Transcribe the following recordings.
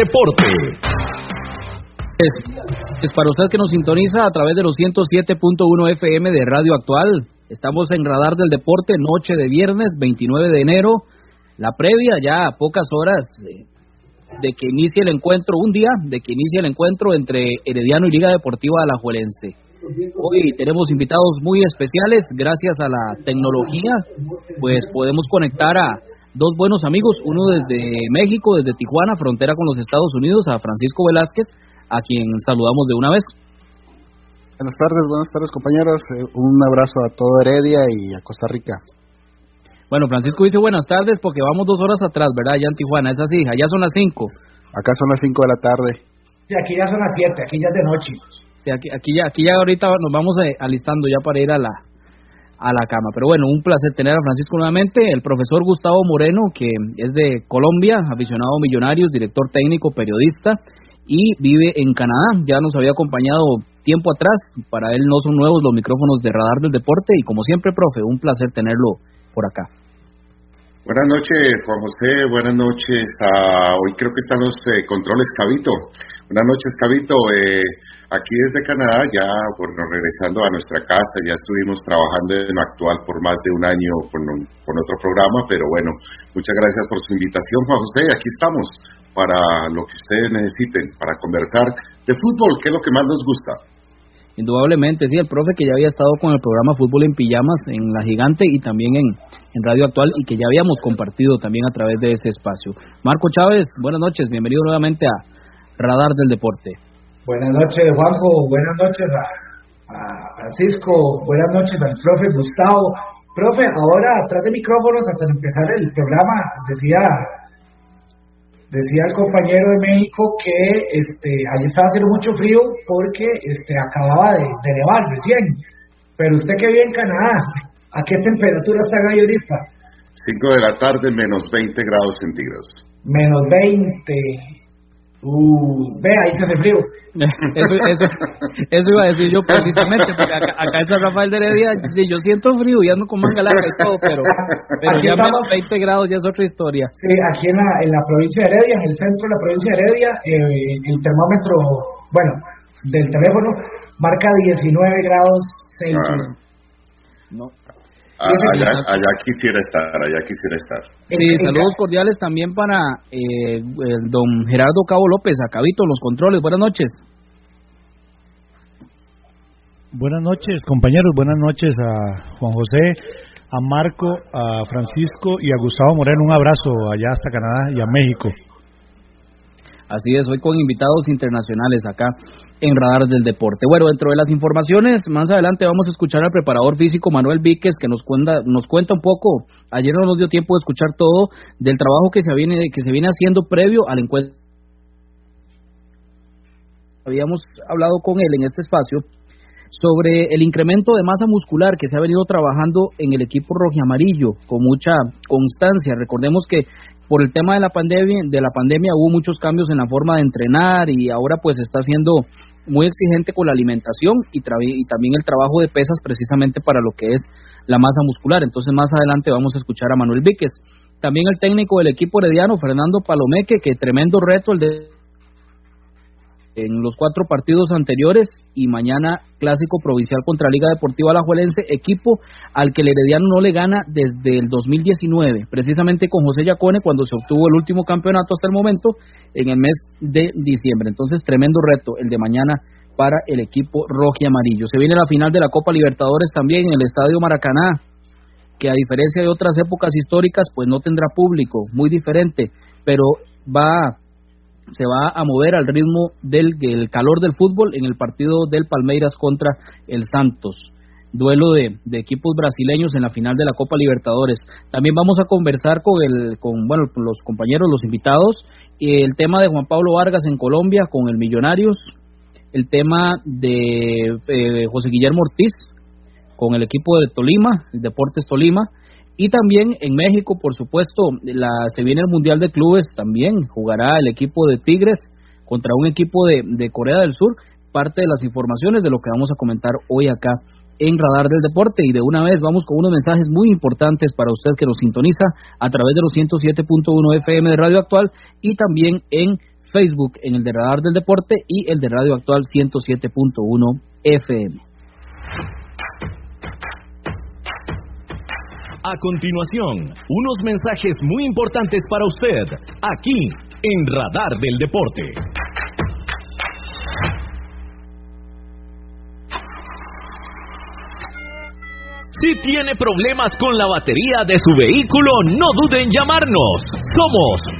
Deporte. Es, para usted que nos sintoniza a través de los 107.1 FM de Radio Actual. Estamos en Radar del Deporte, noche de viernes 29 de enero. La previa ya a pocas horas eh, de que inicie el encuentro, un día de que inicie el encuentro entre Herediano y Liga Deportiva Alajuelense. Hoy tenemos invitados muy especiales, gracias a la tecnología, pues podemos conectar a dos buenos amigos, uno desde México, desde Tijuana, frontera con los Estados Unidos, a Francisco Velázquez, a quien saludamos de una vez. Buenas tardes, buenas tardes compañeros, eh, un abrazo a todo Heredia y a Costa Rica. Bueno, Francisco dice buenas tardes porque vamos dos horas atrás, ¿verdad? Allá en Tijuana, es así, allá son las cinco. Acá son las cinco de la tarde. Sí, aquí ya son las siete, aquí ya es de noche. Sí, aquí, aquí, ya, aquí ya ahorita nos vamos eh, alistando ya para ir a la, a la cama. Pero bueno, un placer tener a Francisco nuevamente, el profesor Gustavo Moreno, que es de Colombia, aficionado a Millonarios, director técnico, periodista, y vive en Canadá. Ya nos había acompañado tiempo atrás, para él no son nuevos los micrófonos de Radar del Deporte, y como siempre, profe, un placer tenerlo por acá. Buenas noches, Juan José. Buenas noches. hoy creo que están los eh, controles Cabito. Buenas noches, Cabito. Eh, aquí desde Canadá, ya bueno, regresando a nuestra casa, ya estuvimos trabajando en lo actual por más de un año con, con otro programa, pero bueno, muchas gracias por su invitación, Juan José. Aquí estamos para lo que ustedes necesiten, para conversar de fútbol, que es lo que más nos gusta. Indudablemente, sí, el profe que ya había estado con el programa Fútbol en Pijamas en La Gigante y también en, en Radio Actual y que ya habíamos compartido también a través de ese espacio. Marco Chávez, buenas noches, bienvenido nuevamente a Radar del Deporte. Buenas noches, Juanjo, buenas noches a, a Francisco, buenas noches al profe Gustavo. Profe, ahora atrás de micrófonos, hasta empezar el programa, decía Decía el compañero de México que este, allí estaba haciendo mucho frío porque este, acababa de, de nevar recién. Pero usted que vive en Canadá, ¿a qué temperatura está ahí ahorita? 5 de la tarde, menos 20 grados centígrados. Menos 20. Uh, ve, ahí se hace frío. eso, eso, eso iba a decir yo precisamente, porque acá, acá en San Rafael de Heredia, yo siento frío y ando con manga larga y todo, pero, pero aquí ya estamos, 20 grados ya es otra historia. Sí, aquí en la, en la provincia de Heredia, en el centro de la provincia de Heredia, eh, el termómetro, bueno, del teléfono, marca 19 grados Celsius. Ah. No. Allá, allá, quisiera estar, allá quisiera estar. Sí, saludos cordiales también para eh, el don Gerardo Cabo López, acabito los controles. Buenas noches. Buenas noches, compañeros. Buenas noches a Juan José, a Marco, a Francisco y a Gustavo Moreno. Un abrazo allá hasta Canadá y a México. Así es, hoy con invitados internacionales acá en Radar del Deporte. Bueno, dentro de las informaciones, más adelante vamos a escuchar al preparador físico Manuel Víquez que nos cuenta, nos cuenta un poco, ayer no nos dio tiempo de escuchar todo, del trabajo que se viene, que se viene haciendo previo al encuentro. Habíamos hablado con él en este espacio sobre el incremento de masa muscular que se ha venido trabajando en el equipo rojo amarillo con mucha constancia. Recordemos que por el tema de la pandemia, de la pandemia hubo muchos cambios en la forma de entrenar y ahora pues está siendo muy exigente con la alimentación y, y también el trabajo de pesas precisamente para lo que es la masa muscular. Entonces más adelante vamos a escuchar a Manuel Víquez. También el técnico del equipo herediano, Fernando Palomeque, que tremendo reto el de en los cuatro partidos anteriores y mañana clásico provincial contra Liga Deportiva Alajuelense, equipo al que el Herediano no le gana desde el 2019, precisamente con José Yacone cuando se obtuvo el último campeonato hasta el momento en el mes de diciembre. Entonces, tremendo reto el de mañana para el equipo rojo y amarillo. Se viene la final de la Copa Libertadores también en el Estadio Maracaná, que a diferencia de otras épocas históricas, pues no tendrá público, muy diferente, pero va se va a mover al ritmo del, calor del fútbol en el partido del Palmeiras contra el Santos. duelo de, equipos brasileños en la final de la Copa Libertadores. También vamos a conversar con el, con bueno, los compañeros, los invitados, el tema de Juan Pablo Vargas en Colombia con el Millonarios, el tema de eh, José Guillermo Ortiz con el equipo de Tolima, Deportes Tolima, y también en México, por supuesto, la, se viene el Mundial de Clubes, también jugará el equipo de Tigres contra un equipo de, de Corea del Sur, parte de las informaciones de lo que vamos a comentar hoy acá en Radar del Deporte y de una vez vamos con unos mensajes muy importantes para usted que nos sintoniza a través de los 107.1 FM de Radio Actual y también en Facebook en el de Radar del Deporte y el de Radio Actual 107.1 FM. A continuación, unos mensajes muy importantes para usted aquí en Radar del Deporte. Si tiene problemas con la batería de su vehículo, no duden en llamarnos. Somos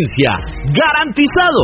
garantizado.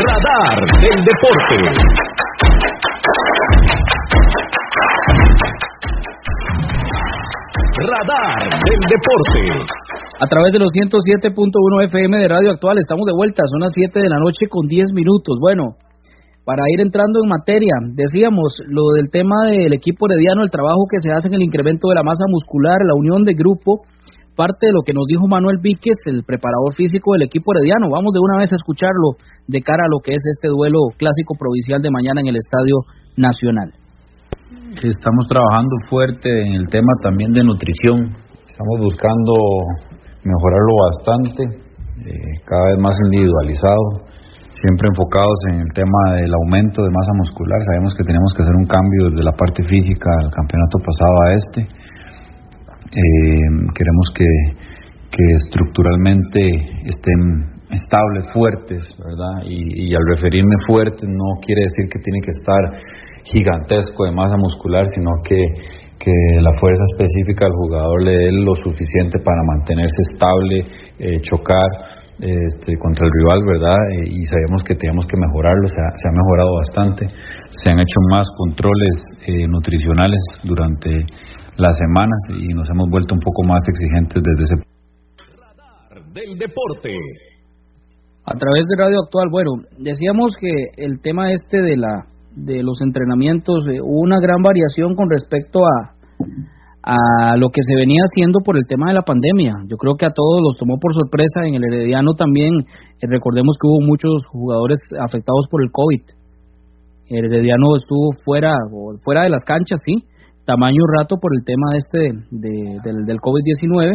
Radar del Deporte. Radar del Deporte. A través de los 107.1 FM de Radio Actual estamos de vuelta, son las 7 de la noche con 10 minutos. Bueno, para ir entrando en materia, decíamos lo del tema del equipo herediano, el trabajo que se hace en el incremento de la masa muscular, la unión de grupo, parte de lo que nos dijo Manuel Víquez, el preparador físico del equipo herediano. Vamos de una vez a escucharlo de cara a lo que es este duelo clásico provincial de mañana en el Estadio Nacional. Estamos trabajando fuerte en el tema también de nutrición. Estamos buscando mejorarlo bastante, eh, cada vez más individualizado siempre enfocados en el tema del aumento de masa muscular. Sabemos que tenemos que hacer un cambio desde la parte física del campeonato pasado a este. Eh, queremos que, que estructuralmente estén estables, fuertes, ¿verdad? Y, y, al referirme fuertes no quiere decir que tiene que estar gigantesco de masa muscular, sino que, que la fuerza específica del jugador le dé lo suficiente para mantenerse estable, eh, chocar este, contra el rival, ¿verdad? Eh, y sabemos que teníamos que mejorarlo, se ha, mejorado bastante, se han hecho más controles eh, nutricionales durante las semanas y nos hemos vuelto un poco más exigentes desde ese del deporte. A través de Radio Actual, bueno, decíamos que el tema este de la de los entrenamientos eh, hubo una gran variación con respecto a a lo que se venía haciendo por el tema de la pandemia. Yo creo que a todos los tomó por sorpresa. En el Herediano también, eh, recordemos que hubo muchos jugadores afectados por el COVID. El Herediano estuvo fuera, fuera de las canchas, sí, tamaño rato por el tema este de, del, del COVID-19.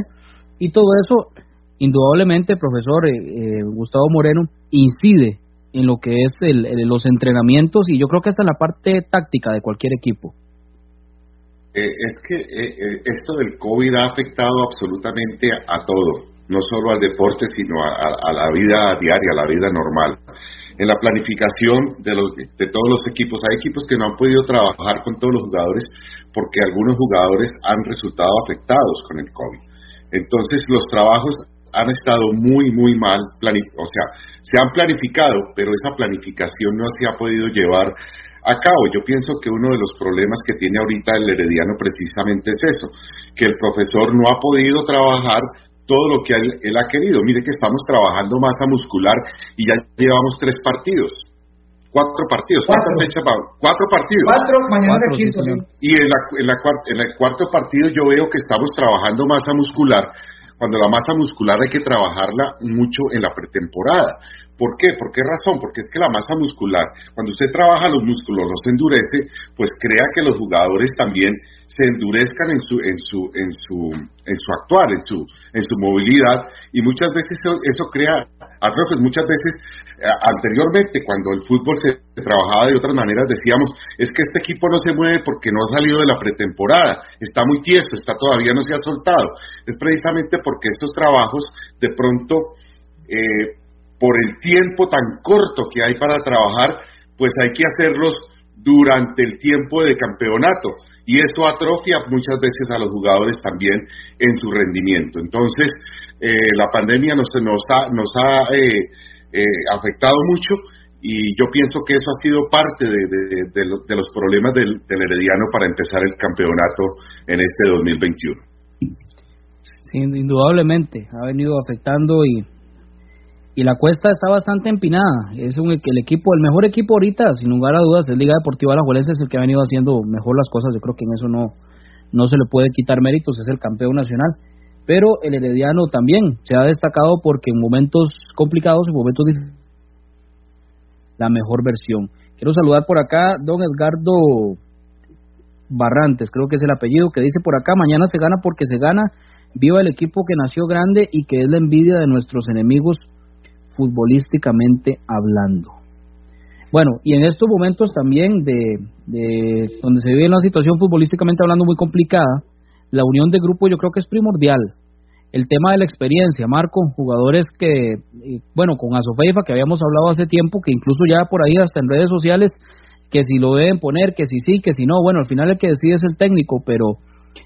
Y todo eso, indudablemente, profesor eh, eh, Gustavo Moreno, incide en lo que es el, los entrenamientos y yo creo que hasta la parte táctica de cualquier equipo. Eh, es que eh, eh, esto del COVID ha afectado absolutamente a, todo, no solo al deporte, sino a, la vida diaria, a la vida normal. En la planificación de, los, de todos los equipos, hay equipos que no han podido trabajar con todos los jugadores porque algunos jugadores han resultado afectados con el COVID. Entonces los trabajos han estado muy, muy mal, o sea, se han planificado, pero esa planificación no se ha podido llevar a cabo. Yo pienso que uno de los problemas que tiene ahorita el herediano precisamente es eso, que el profesor no ha podido trabajar todo lo que él, ha querido. Mire que estamos trabajando masa muscular y ya llevamos tres partidos. Cuatro partidos. Cuatro. ¿Cuántas fechas Cuatro partidos. Cuatro, mañana Y en, la, en, la, en el cuarto partido yo veo que estamos trabajando masa muscular cuando la masa muscular hay que trabajarla mucho en la pretemporada. ¿Por qué? ¿Por qué razón? Porque es que la masa muscular, cuando usted trabaja los músculos, los endurece, pues crea que los jugadores también se endurezcan en su, en su, en su, en su actuar, en su, en su movilidad, y muchas veces eso, eso crea atrofias. Muchas veces, eh, anteriormente, cuando el fútbol se trabajaba de otras maneras, decíamos, es que este equipo no se mueve porque no ha salido de la pretemporada, está muy tieso, está todavía no se ha soltado. Es precisamente porque estos trabajos, de pronto, eh, por el tiempo tan corto que hay para trabajar, pues hay que hacerlos durante el tiempo de campeonato y eso atrofia muchas veces a los jugadores también en su rendimiento. Entonces, eh, la pandemia nos, nos ha, nos ha eh, eh, afectado mucho y yo pienso que eso ha sido parte de, los problemas del, del, Herediano para empezar el campeonato en este 2021. Sí, indudablemente, ha venido afectando y y la cuesta está bastante empinada. Es un, el equipo, el mejor equipo ahorita, sin lugar a dudas, es Liga Deportiva Alajuelense, es el que ha venido haciendo mejor las cosas. Yo creo que en eso no, no se le puede quitar méritos, es el campeón nacional. Pero el Herediano también se ha destacado porque en momentos complicados, en momentos difíciles, la mejor versión. Quiero saludar por acá don Edgardo Barrantes, creo que es el apellido, que dice por acá, mañana se gana porque se gana, viva el equipo que nació grande y que es la envidia de nuestros enemigos futbolísticamente hablando. Bueno, y en estos momentos también de, donde se vive una situación futbolísticamente hablando muy complicada, la unión de grupo yo creo que es primordial. El tema de la experiencia, Marco, jugadores que, bueno, con Asofeifa, que habíamos hablado hace tiempo, que incluso ya por ahí hasta en redes sociales, que si lo deben poner, que si sí, que si no, bueno, al final el que decide es el técnico, pero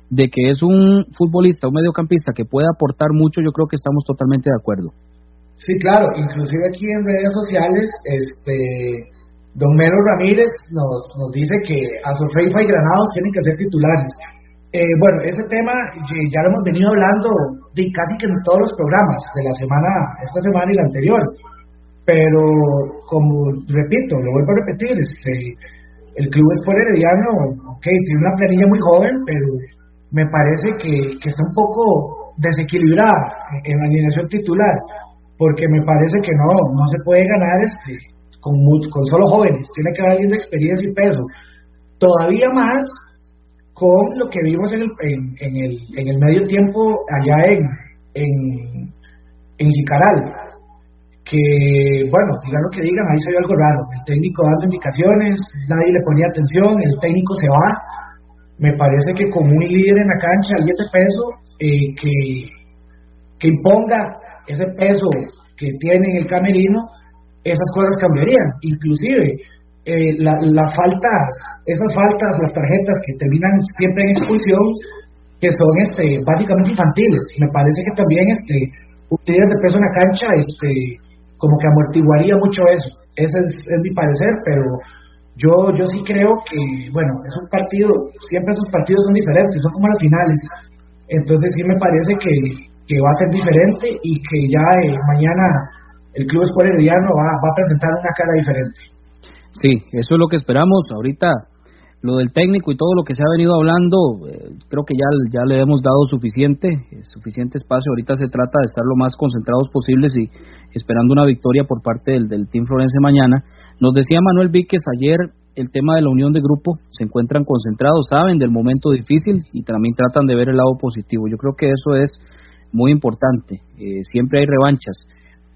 de que es un futbolista, un mediocampista que puede aportar mucho, yo creo que estamos totalmente de acuerdo. Sí, claro, inclusive aquí en redes sociales, este, don Melo Ramírez nos, nos dice que Azofeifa y Granados tienen que ser titulares. Eh, bueno, ese tema ya lo hemos venido hablando de casi que en todos los programas de la semana, esta semana y la anterior. Pero, como repito, lo vuelvo a repetir, este, el club es por herediano, ok, tiene una planilla muy joven, pero me parece que, que está un poco desequilibrada en la alineación titular porque me parece que no, no se puede ganar este, con, con solo jóvenes, tiene que haber alguien de experiencia y peso. Todavía más con lo que vimos en el, en, el, en el medio tiempo allá en, en, en Jicaral, que, bueno, digan lo que digan, ahí se ve algo raro. El técnico dando indicaciones, nadie le ponía atención, el técnico se va. Me parece que como un líder en la cancha, alguien de peso, eh, que, que imponga ese peso que tiene en el camerino, esas cosas cambiarían. Inclusive, eh, las faltas, esas faltas, las tarjetas que terminan siempre en expulsión, que son este, básicamente infantiles. Me parece que también este, un de peso en la cancha, este, como que amortiguaría mucho eso. Ese es, mi parecer, pero yo, yo sí creo que, bueno, es un partido, siempre esos partidos son diferentes, son como las finales. Entonces sí me parece que, que va a ser diferente y que ya eh, mañana el Club Escuela Herediano va, va a presentar una cara diferente. Sí, eso es lo que esperamos. Ahorita lo del técnico y todo lo que se ha venido hablando, eh, creo que ya, ya le hemos dado suficiente, eh, suficiente espacio. Ahorita se trata de estar lo más concentrados posibles y esperando una victoria por parte del, del Team Florence mañana. Nos decía Manuel Víquez ayer el tema de la unión de grupo, se encuentran concentrados, saben del momento difícil y también tratan de ver el lado positivo. Yo creo que eso es muy importante. Eh, siempre hay revanchas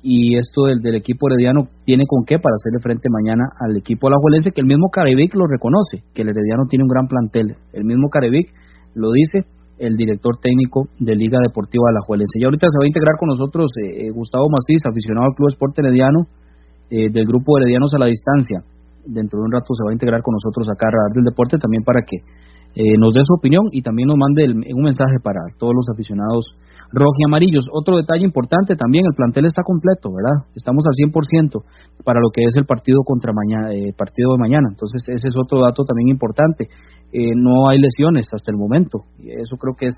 y esto del, del equipo herediano tiene con qué para hacerle frente mañana al equipo alajuelense, que el mismo Carevic lo reconoce, que el herediano tiene un gran plantel. El mismo Carevic lo dice el director técnico de Liga Deportiva Alajuelense. Y ahorita se va a integrar con nosotros eh, eh, Gustavo Macís, aficionado al Club Esporte Herediano, eh, del grupo Heredianos a la Distancia. Dentro de un rato se va a integrar con nosotros acá a Radar del Deporte también para que nos dé su opinión y también nos mande un mensaje para todos los aficionados y amarillos. Otro detalle importante también, el plantel está completo, ¿verdad? Estamos al 100% para lo que es el partido contra mañana, eh, partido de mañana. Entonces, ese es otro dato también importante. Eh, no hay lesiones hasta el momento. Y eso creo que es,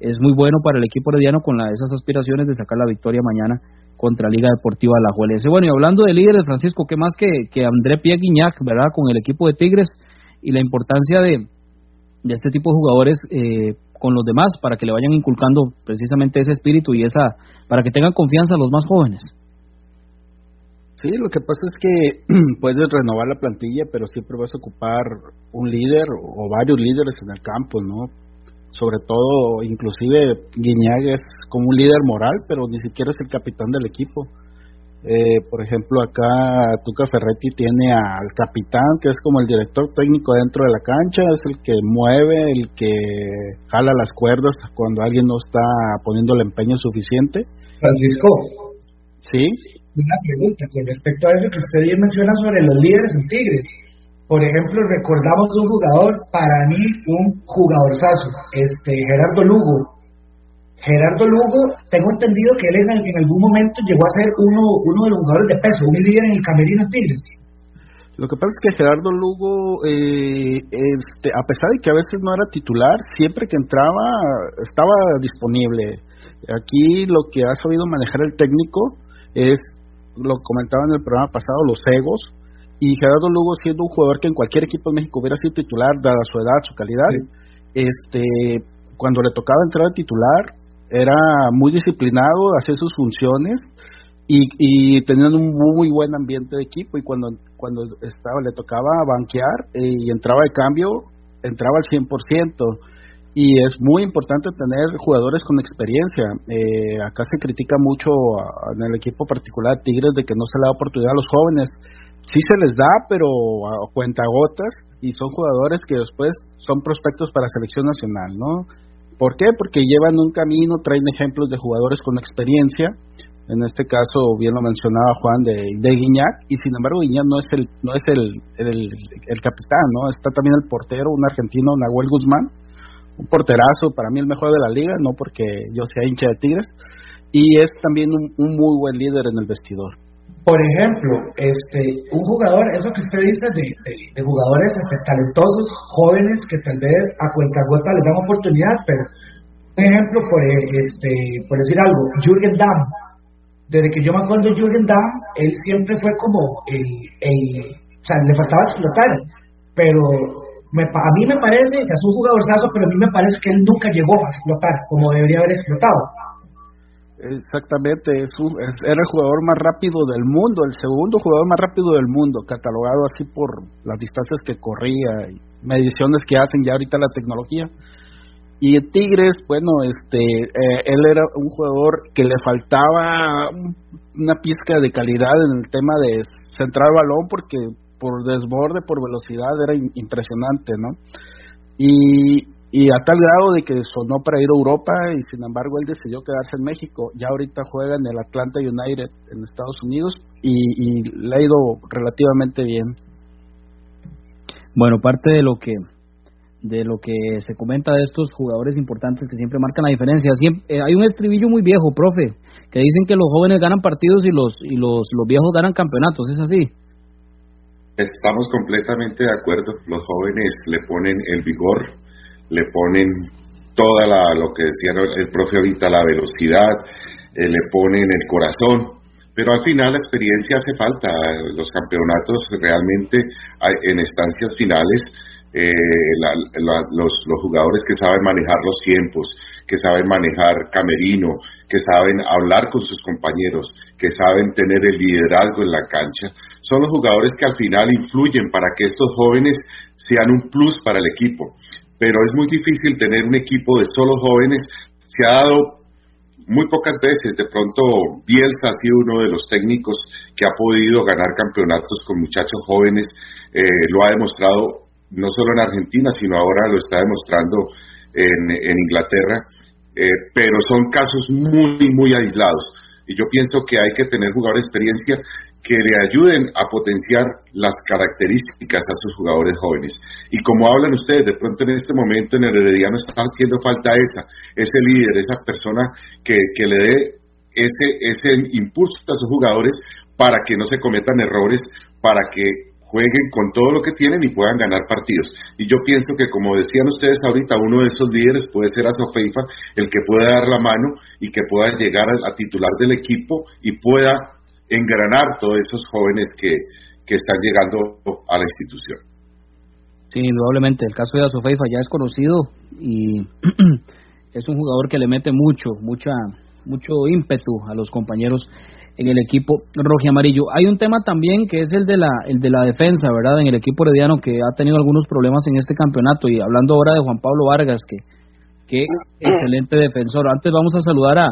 es muy bueno para el equipo herediano con la, esas aspiraciones de sacar la victoria mañana contra Liga Deportiva La Juelense. Bueno, y hablando de líderes, Francisco, ¿qué más que, que André Pie ¿verdad? Con el equipo de Tigres y la importancia de, de este tipo de jugadores eh, con los demás para que le vayan inculcando precisamente ese espíritu y esa para que tengan confianza los más jóvenes. Sí, lo que pasa es que puedes renovar la plantilla, pero siempre vas a ocupar un líder o varios líderes en el campo, ¿no? Sobre todo, inclusive Guiñaga es como un líder moral, pero ni siquiera es el capitán del equipo. Eh, por ejemplo, acá Tuca Ferretti tiene al capitán, que es como el director técnico dentro de la cancha, es el que mueve, el que jala las cuerdas cuando alguien no está poniendo el empeño suficiente. Francisco. Sí. Una pregunta con respecto a eso que usted bien menciona sobre los líderes en Tigres. Por ejemplo, recordamos un jugador, para mí un jugadorzazo, este Gerardo Lugo, Gerardo Lugo, tengo entendido que él en, algún momento llegó a ser uno, uno de los jugadores de peso, un líder en el Camerino Tigres. Lo que pasa es que Gerardo Lugo, eh, este, a pesar de que a veces no era titular, siempre que entraba estaba disponible. Aquí lo que ha sabido manejar el técnico es, lo comentaba en el programa pasado, los egos. Y Gerardo Lugo siendo un jugador que en cualquier equipo de México hubiera sido titular, dada su edad, su calidad, este, cuando le tocaba entrar a titular, era muy disciplinado, hacía sus funciones y, tenían un muy buen ambiente de equipo y cuando cuando estaba le tocaba banquear eh, y entraba de cambio, entraba al 100%. Y es muy importante tener jugadores con experiencia. Eh, acá se critica mucho en el equipo particular de Tigres de que no se le da oportunidad a los jóvenes. Sí se les da, pero a cuentagotas y son jugadores que después son prospectos para selección nacional, ¿no? ¿Por qué? Porque llevan un camino, traen ejemplos de jugadores con experiencia, en este caso bien lo mencionaba Juan de, de Guiñac, y sin embargo Guiñac no es el no es el, el, capitán, ¿no? Está también el portero, un argentino, Nahuel Guzmán, un porterazo, para mí el mejor de la liga, no porque yo sea hincha de Tigres, y es también un muy buen líder en el vestidor por ejemplo, este, un jugador, eso que usted dice de, de, jugadores este, talentosos, jóvenes que tal vez a cuenta les dan oportunidad, pero un ejemplo, por, este, por decir algo, Jürgen Damm. Desde que yo me acuerdo de Jürgen Damm, él siempre fue como el, el o sea, le faltaba explotar, pero me, a mí me parece, o sea, es un jugadorzazo, pero a mí me parece que él nunca llegó a explotar como debería haber explotado. Exactamente, es, un, era el jugador más rápido del mundo, el segundo jugador más rápido del mundo, catalogado así por las distancias que corría y mediciones que hacen ya ahorita la tecnología. Y Tigres, bueno, este, eh, él era un jugador que le faltaba una pizca de calidad en el tema de centrar balón porque por desborde, por velocidad era impresionante, ¿no? Y, y a tal grado de que sonó para ir a Europa y sin embargo él decidió quedarse en México. Ya ahorita juega en el Atlanta United en Estados Unidos y, le ha ido relativamente bien. Bueno, parte de lo que de lo que se comenta de estos jugadores importantes que siempre marcan la diferencia. Eh, hay un estribillo muy viejo, profe, que dicen que los jóvenes ganan partidos y los y los, los viejos ganan campeonatos, ¿es así? Estamos completamente de acuerdo. Los jóvenes le ponen el vigor, le ponen toda la, lo que decía el profe ahorita, la velocidad, eh, le ponen el corazón, pero al final la experiencia hace falta. Los campeonatos realmente en estancias finales eh, los, jugadores que saben manejar los tiempos, que saben manejar camerino, que saben hablar con sus compañeros, que saben tener el liderazgo en la cancha, son los jugadores que al final influyen para que estos jóvenes sean un plus para el equipo. Pero es muy difícil tener un equipo de solo jóvenes. Se ha dado muy pocas veces, de pronto Bielsa ha sido uno de los técnicos que ha podido ganar campeonatos con muchachos jóvenes, eh, lo ha demostrado no solo en Argentina, sino ahora lo está demostrando en, Inglaterra, eh, pero son casos muy, muy aislados. Y yo pienso que hay que tener jugadores de experiencia que le ayuden a potenciar las características a sus jugadores jóvenes. Y como hablan ustedes, de pronto en este momento en el Herediano está haciendo falta esa, ese líder, esa persona que, que le dé ese, ese impulso a sus jugadores para que no se cometan errores, para que jueguen con todo lo que tienen y puedan ganar partidos. Y yo pienso que, como decían ustedes ahorita, uno de esos líderes puede ser Azofeifa, el que pueda dar la mano y que pueda llegar a, titular del equipo y pueda engranar todos esos jóvenes que, que están llegando a la institución. Sí, indudablemente. El caso de Azofeifa ya es conocido y es un jugador que le mete mucho, mucha, mucho ímpetu a los compañeros en el equipo rojo y amarillo. Hay un tema también que es el de la el de la defensa, ¿verdad? En el equipo herediano que ha tenido algunos problemas en este campeonato y hablando ahora de Juan Pablo Vargas que que excelente defensor. Antes vamos a saludar a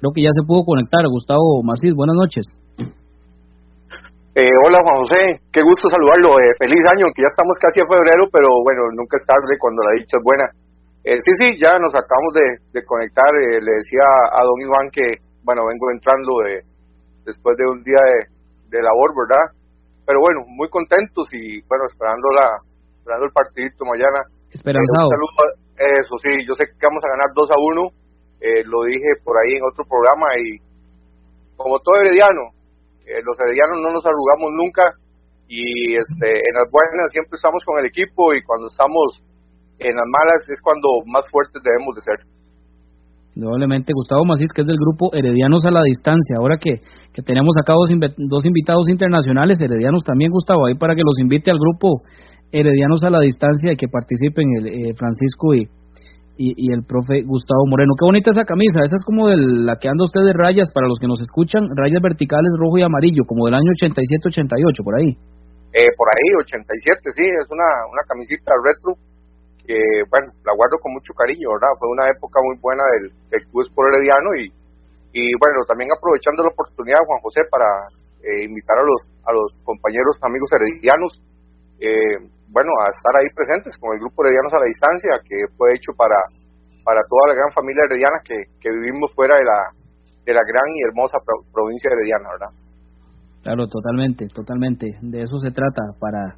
creo que ya se pudo conectar Gustavo Macís. Buenas noches. Eh, hola Juan José, qué gusto saludarlo. Eh, feliz año, que ya estamos casi a febrero, pero bueno, nunca es tarde cuando la dicha es buena. Eh, sí, sí, ya nos acabamos de, de conectar. le decía a don Iván que, bueno, vengo entrando de, después de un día de, labor, ¿verdad? Pero bueno, muy contentos y bueno, esperando la esperando el partidito mañana. Esperanzado. eso sí, yo sé que vamos a ganar 2 a 1, eh, lo dije por ahí en otro programa y como todo herediano, eh, los heredianos no nos arrugamos nunca y este, en las buenas siempre estamos con el equipo y cuando estamos en las malas es cuando más fuertes debemos de ser. Indudablemente, Gustavo Macís, que es del grupo Heredianos a la Distancia. Ahora que, que tenemos acá dos, dos, invitados internacionales, Heredianos también, Gustavo, ahí para que los invite al grupo Heredianos a la Distancia y que participen el, eh, Francisco y, y, el profe Gustavo Moreno. Qué bonita esa camisa, esa es como de la que anda usted de rayas, para los que nos escuchan, rayas verticales rojo y amarillo, como del año 87-88, por ahí. Eh, por ahí, 87, sí, es una, una camisita retro que, bueno, la guardo con mucho cariño, ¿verdad? Fue una época muy buena del, del Club Sport Herediano y, y, bueno, también aprovechando la oportunidad, Juan José, para eh, invitar a los, a los compañeros, amigos heredianos, eh, bueno, a estar ahí presentes con el grupo Heredianos a la Distancia, que fue hecho para, para toda la gran familia herediana que, que vivimos fuera de la, de la gran y hermosa provincia herediana, ¿verdad? Claro, totalmente, totalmente. De eso se trata, para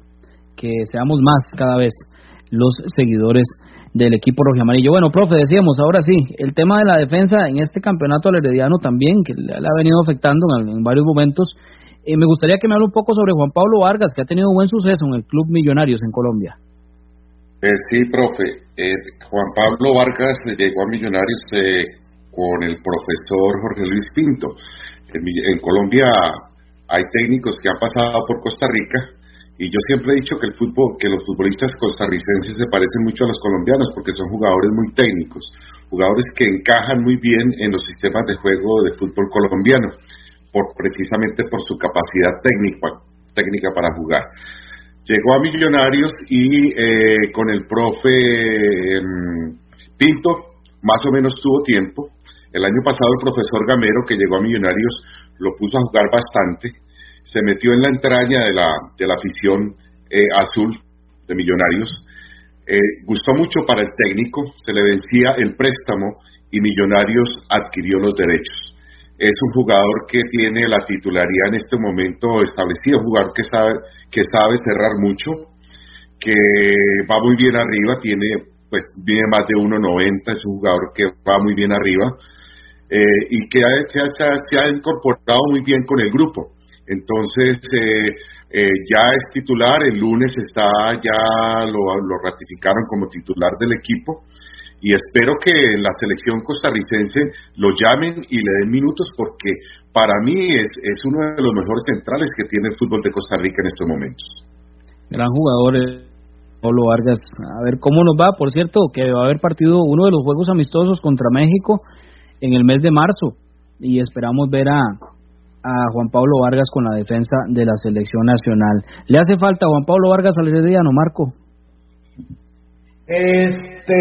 que seamos más cada vez los seguidores del equipo rojo amarillo. Bueno, profe, decíamos, ahora sí, el tema de la defensa en este campeonato al Herediano también, que le, ha venido afectando en, varios momentos. Eh, me gustaría que me hable un poco sobre Juan Pablo Vargas, que ha tenido buen suceso en el Club Millonarios en Colombia. Eh, sí, profe. Eh, Juan Pablo Vargas llegó a Millonarios con el profesor Jorge Luis Pinto. en Colombia hay técnicos que han pasado por Costa Rica y yo siempre he dicho que el fútbol, que los futbolistas costarricenses se parecen mucho a los colombianos porque son jugadores muy técnicos, jugadores que encajan muy bien en los sistemas de juego de fútbol colombiano, por precisamente por su capacidad técnica, técnica para jugar. Llegó a Millonarios y eh, con el profe em, Pinto más o menos tuvo tiempo. El año pasado el profesor Gamero, que llegó a Millonarios, lo puso a jugar bastante se metió en la entraña de la, de la afición eh, azul de Millonarios. Eh, gustó mucho para el técnico, se le vencía el préstamo y Millonarios adquirió los derechos. Es un jugador que tiene la titularidad en este momento establecida, un jugador que sabe, que sabe cerrar mucho, que va muy bien arriba, tiene pues viene más de 1.90, es un jugador que va muy bien arriba eh, y que se, ha, incorporado muy bien con el grupo. Entonces, eh, eh, ya es titular, el lunes está, ya lo, ratificaron como titular del equipo y espero que la selección costarricense lo llamen y le den minutos porque para mí es, es uno de los mejores centrales que tiene el fútbol de Costa Rica en estos momentos. Gran jugador Pablo Vargas. A ver cómo nos va. Por cierto, que va a haber partido uno de los juegos amistosos contra México en el mes de marzo y esperamos ver a, Juan Pablo Vargas con la defensa de la selección nacional. ¿Le hace falta Juan Pablo Vargas al Herediano, Marco? Este,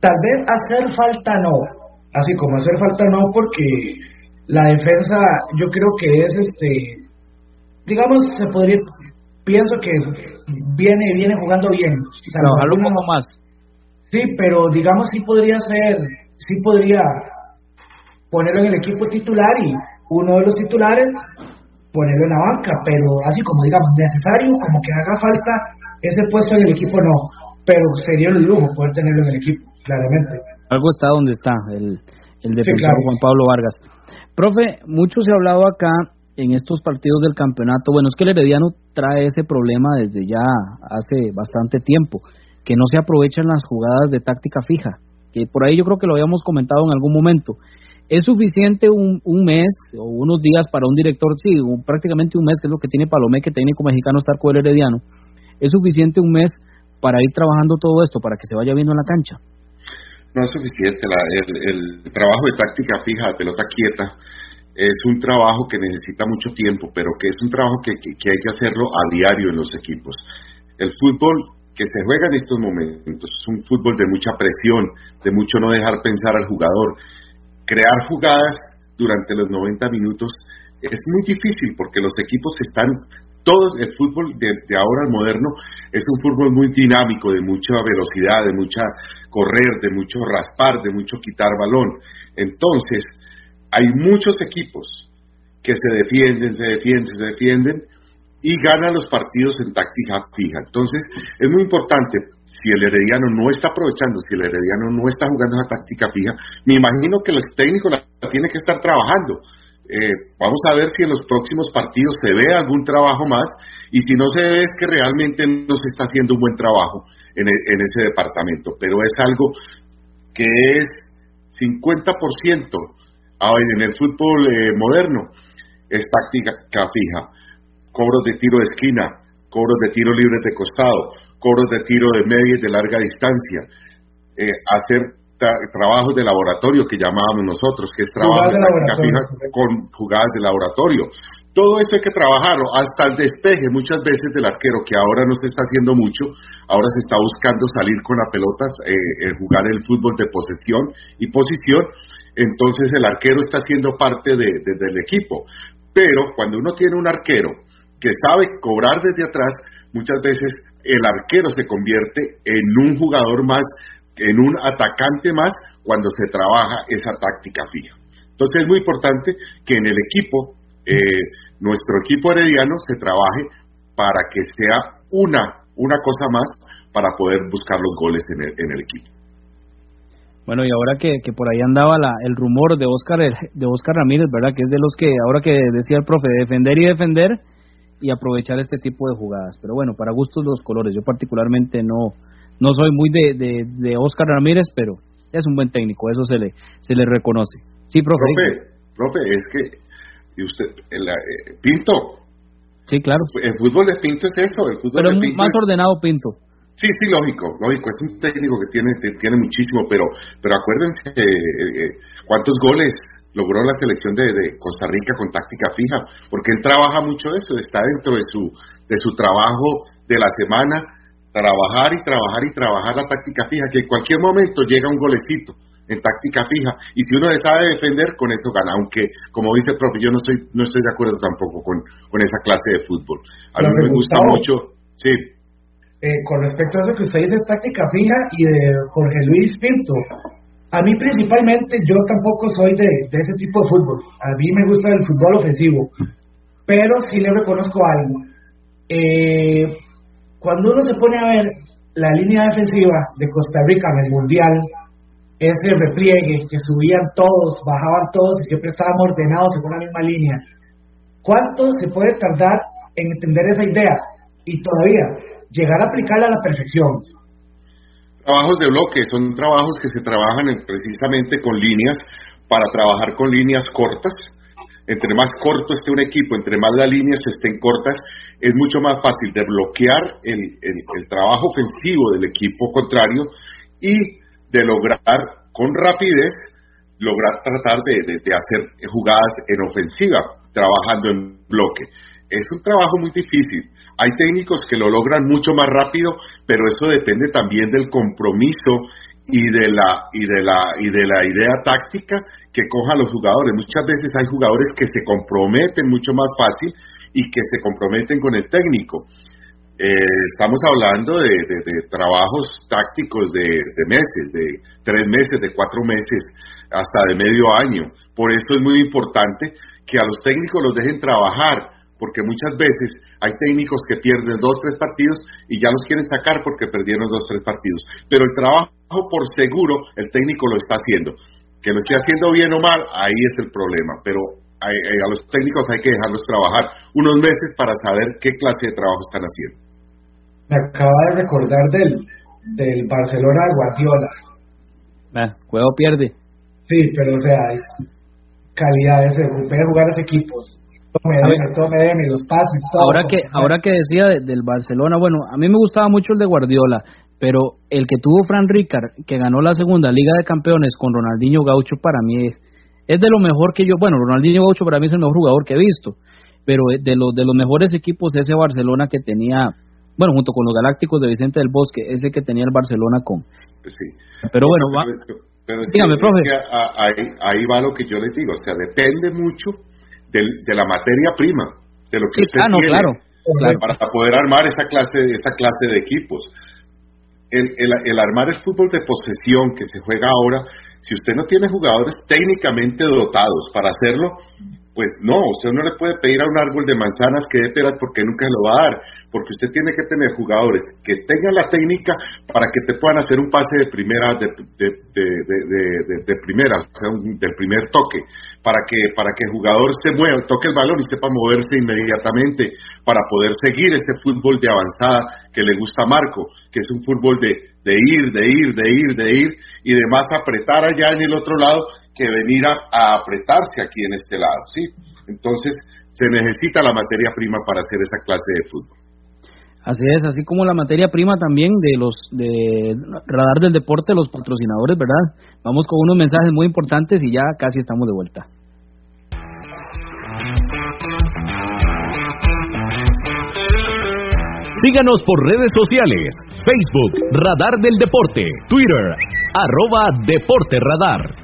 tal vez hacer falta no, así como hacer falta no, porque la defensa yo creo que es este, digamos, se podría pienso que viene viene jugando bien. O sea, más. Sí, pero digamos sí podría ser, sí podría ponerlo en el equipo titular y uno de los titulares ponerlo en la banca, pero así como digamos necesario, como que haga falta ese puesto en el equipo no, pero sería un lujo poder tenerlo en el equipo, claramente. Algo está donde está el, el defensor Juan Pablo Vargas. Profe, mucho se ha hablado acá en estos partidos del campeonato. Bueno, es que el Herediano trae ese problema desde ya hace bastante tiempo, que no se aprovechan las jugadas de táctica fija, que por ahí yo creo que lo habíamos comentado en algún momento. ¿Es suficiente un, un mes o unos días para un director? Sí, prácticamente un mes, que es lo que tiene Palomé, que técnico mexicano estar con el Herediano. ¿Es suficiente un mes para ir trabajando todo esto, para que se vaya viendo en la cancha? No es suficiente. el, el trabajo de táctica fija, de pelota quieta, es un trabajo que necesita mucho tiempo, pero que es un trabajo que, que, hay que hacerlo a diario en los equipos. El fútbol que se juega en estos momentos es un fútbol de mucha presión, de mucho no dejar pensar al jugador. Crear jugadas durante los 90 minutos es muy difícil porque los equipos están todos, el fútbol de, ahora, el moderno, es un fútbol muy dinámico, de mucha velocidad, de mucha correr, de mucho raspar, de mucho quitar balón. Entonces, hay muchos equipos que se defienden, se defienden, se defienden y ganan los partidos en táctica fija. Entonces, es muy importante, si el Herediano no está aprovechando, si el Herediano no está jugando esa táctica fija, me imagino que el técnico la tiene que estar trabajando. Eh, vamos a ver si en los próximos partidos se ve algún trabajo más y si no se ve es que realmente no se está haciendo un buen trabajo en, e, ese departamento, pero es algo que es 50% en el fútbol eh, moderno es táctica fija, cobros de tiro de esquina, cobros de tiro libres de costado, cobros de tiro de media de larga distancia, eh, hacer trabajos de laboratorio que llamábamos nosotros, que es trabajo de, táctica fija con jugadas de laboratorio. Todo eso hay que trabajarlo, hasta el despeje muchas veces del arquero, que ahora no se está haciendo mucho, ahora se está buscando salir con las pelotas, eh, jugar el fútbol de posesión y posición, entonces el arquero está siendo parte de, del equipo. Pero cuando uno tiene un arquero que sabe cobrar desde atrás, muchas veces el arquero se convierte en un jugador más, en un atacante más cuando se trabaja esa táctica fija. Entonces es muy importante que en el equipo, eh, nuestro equipo herediano se trabaje para que sea una, una cosa más para poder buscar los goles en el equipo. Bueno, y ahora que, que por ahí andaba la, el rumor de Oscar, de Oscar Ramírez, ¿verdad? Que es de los que, ahora que decía el profe, defender y defender y aprovechar este tipo de jugadas. Pero bueno, para gustos los colores. Yo particularmente no, no soy muy de, de, de Oscar Ramírez, pero es un buen técnico, eso se le, se le reconoce. Sí, profe. Profe, profe es que y usted, el, eh, Pinto. Sí, claro. El fútbol de Pinto es eso. El fútbol pero de Pinto más ordenado Pinto. Sí, sí, lógico, lógico. Es un técnico que tiene, tiene muchísimo, pero, pero acuérdense eh, eh, cuántos goles logró la selección de, Costa Rica con táctica fija, porque él trabaja mucho eso, está dentro de su, de su trabajo de la semana, trabajar y trabajar y trabajar la táctica fija, que en cualquier momento llega un golecito en táctica fija, y si uno sabe defender, con eso gana, aunque, como dice el profe, yo no estoy, no estoy de acuerdo tampoco con, con esa clase de fútbol. A mí me gusta mucho, sí. Eh, con respecto a eso que usted dice, táctica fija y de Jorge Luis Pinto, a mí principalmente yo tampoco soy de, ese tipo de fútbol. A mí me gusta el fútbol ofensivo, pero sí le reconozco algo. Eh, cuando uno se pone a ver la línea defensiva de Costa Rica en el Mundial, ese repliegue que subían todos, bajaban todos y siempre estábamos ordenados según la misma línea. ¿Cuánto se puede tardar en entender esa idea? Y todavía, llegar a aplicarla a la perfección. Trabajos de bloque son trabajos que se trabajan precisamente con líneas para trabajar con líneas cortas. Entre más corto esté un equipo, entre más las líneas estén cortas, es mucho más fácil de bloquear el, el trabajo ofensivo del equipo contrario y de lograr con rapidez, lograr tratar de, hacer jugadas en ofensiva, trabajando en bloque. Es un trabajo muy difícil. Hay técnicos que lo logran mucho más rápido, pero eso depende también del compromiso y de la y de la y de la idea táctica que cojan los jugadores. Muchas veces hay jugadores que se comprometen mucho más fácil y que se comprometen con el técnico. Eh, estamos hablando de, trabajos tácticos de, meses, de tres meses, de cuatro meses, hasta de medio año. Por eso es muy importante que a los técnicos los dejen trabajar, porque muchas veces hay técnicos que pierden dos, tres partidos y ya los quieren sacar porque perdieron dos, tres partidos. Pero el trabajo, por seguro, el técnico lo está haciendo. Que lo esté haciendo bien o mal, ahí es el problema. Pero eh, a los técnicos hay que dejarlos trabajar unos meses para saber qué clase de trabajo están haciendo me acaba de recordar del, del Barcelona de Guardiola. Ah, juego pierde. Sí, pero o sea, es calidad, ese, puede jugar ese equipo. Tome, tome, los pases. ahora que ahora que decía del Barcelona, bueno, a mí me gustaba mucho el de Guardiola, pero el que tuvo Fran Ricard, que ganó la segunda Liga de Campeones con Ronaldinho Gaucho, para mí es, es de lo mejor que yo, bueno, Ronaldinho Gaucho para mí es el mejor jugador que he visto, pero de los de los mejores equipos ese Barcelona que tenía bueno, junto con los Galácticos de Vicente del Bosque, ese que tenía el Barcelona con. Sí. Pero bueno, va. Pero, Dígame, profe. ahí, va lo que yo les digo, o sea, depende mucho de la materia prima, de lo que usted ah, tiene claro, para poder armar esa clase, esa clase de equipos. El, el, el armar el fútbol de posesión que se juega ahora, si usted no tiene jugadores técnicamente dotados para hacerlo, pues no, o sea, uno le puede pedir a un árbol de manzanas que dé peras porque nunca lo va a dar, porque usted tiene que tener jugadores que tengan la técnica para que te puedan hacer un pase de primera, de, primera, o sea, del primer toque, para que, para que el jugador se mueva, toque el balón y sepa moverse inmediatamente para poder seguir ese fútbol de avanzada que le gusta a Marco, que es un fútbol de, de ir, de ir, de ir, de ir, y de más apretar allá en el otro lado que venir a, apretarse aquí en este lado, ¿sí? Entonces, se necesita la materia prima para hacer esa clase de fútbol. Así es, así como la materia prima también de los de Radar del Deporte, los patrocinadores, ¿verdad? Vamos con unos mensajes muy importantes y ya casi estamos de vuelta. Síganos por redes sociales, Facebook, Radar del Deporte, Twitter, arroba Deporte Radar.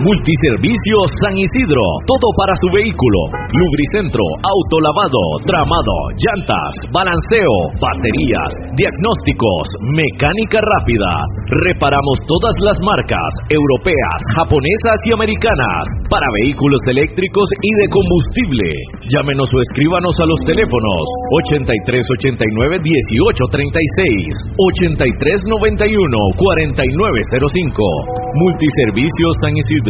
Multiservicios San Isidro, todo para su vehículo. Lubricentro, autolavado, tramado, llantas, balanceo, baterías, diagnósticos, mecánica rápida. Reparamos todas las marcas, europeas, japonesas y americanas, para vehículos eléctricos y de combustible. Llámenos o escríbanos a los teléfonos 8389 1836, 8391 4905. Multiservicios San Isidro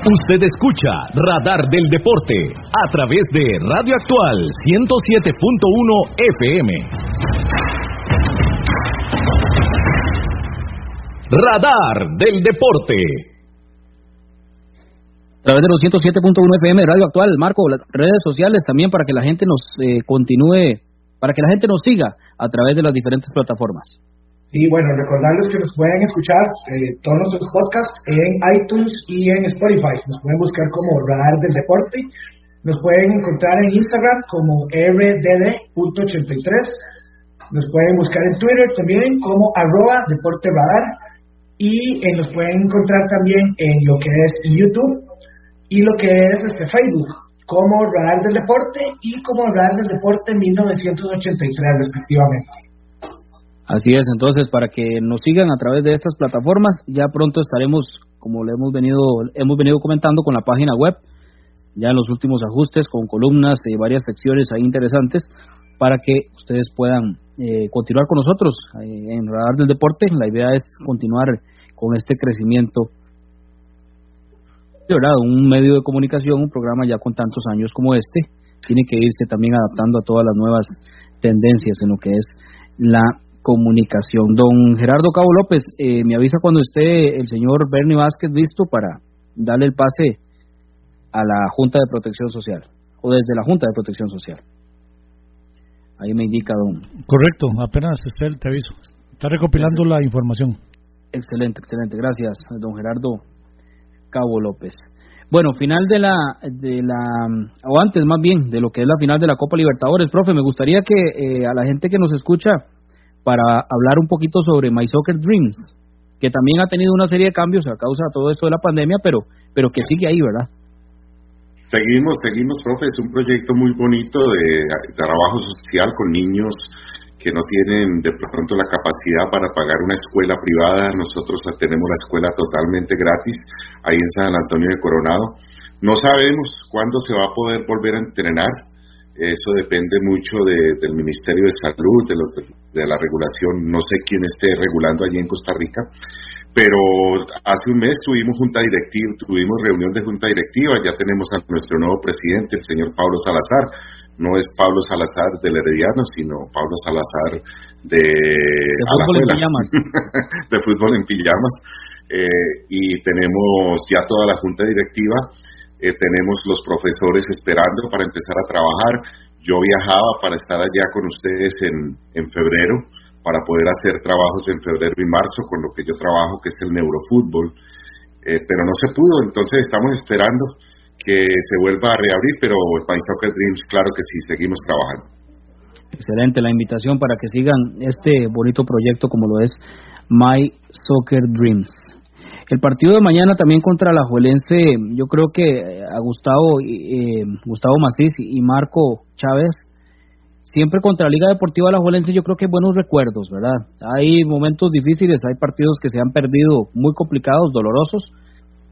Usted escucha Radar del Deporte a través de Radio Actual 107.1 FM. Radar del Deporte. A través de los 107.1 FM Radio Actual, Marco, las redes sociales también para que la gente nos eh, continúe para que la gente nos siga a través de las diferentes plataformas. Sí, bueno, recordarles que nos pueden escuchar eh, todos nuestros podcasts en iTunes y en Spotify. Nos pueden buscar como Radar del Deporte. Nos pueden encontrar en Instagram como rdd.83. Nos pueden buscar en Twitter también como arroba deporte radar. Y eh, nos pueden encontrar también en lo que es YouTube y lo que es este Facebook como Radar del Deporte y como Radar del Deporte 1983 respectivamente. Así es, entonces para que nos sigan a través de estas plataformas, ya pronto estaremos, como le hemos venido, hemos venido comentando con la página web, ya en los últimos ajustes con columnas y varias secciones ahí interesantes para que ustedes puedan eh, continuar con nosotros eh, en Radar del Deporte. La idea es continuar con este crecimiento un medio de comunicación, un programa ya con tantos años como este, tiene que irse también adaptando a todas las nuevas tendencias en lo que es la comunicación. Don Gerardo Cabo López, eh, me avisa cuando esté el señor Bernie Vázquez listo para darle el pase a la Junta de Protección Social, o desde la Junta de Protección Social. Ahí me indica don. Correcto, apenas esté, te aviso. Está recopilando la información. Excelente, excelente. Gracias, don Gerardo Cabo López. Bueno, final de la, de la, o antes más bien, de lo que es la final de la Copa Libertadores, profe, me gustaría que eh, a la gente que nos escucha, para hablar un poquito sobre My Soccer Dreams, que también ha tenido una serie de cambios a causa de todo esto de la pandemia, pero, pero que sigue ahí, ¿verdad? Seguimos, seguimos, profe, es un proyecto muy bonito de trabajo social con niños que no tienen de pronto la capacidad para pagar una escuela privada. Nosotros tenemos la escuela totalmente gratis ahí en San Antonio de Coronado. No sabemos cuándo se va a poder volver a entrenar. Eso depende mucho del Ministerio de Salud, de, los, de la regulación. No sé quién esté regulando allí en Costa Rica. Pero hace un mes tuvimos junta directiva, tuvimos reunión de junta directiva. Ya tenemos a nuestro nuevo presidente, el señor Pablo Salazar no es Pablo Salazar del Herediano, sino Pablo Salazar de, de fútbol en pijamas. de fútbol en pijamas. Eh, y tenemos ya toda la junta directiva, eh, tenemos los profesores esperando para empezar a trabajar. Yo viajaba para estar allá con ustedes en, en febrero, para poder hacer trabajos en febrero y marzo con lo que yo trabajo, que es el neurofútbol. Eh, pero no se pudo, entonces estamos esperando que se vuelva a reabrir, pero My Soccer Dreams, claro que sí, seguimos trabajando. Excelente la invitación para que sigan este bonito proyecto como lo es My Soccer Dreams. El partido de mañana también contra la Juelense, yo creo que a Gustavo, eh, Gustavo Macís y Marco Chávez siempre contra la Liga Deportiva Alajuelense yo creo que hay buenos recuerdos, ¿verdad? Hay momentos difíciles, hay partidos que se han perdido muy complicados, dolorosos,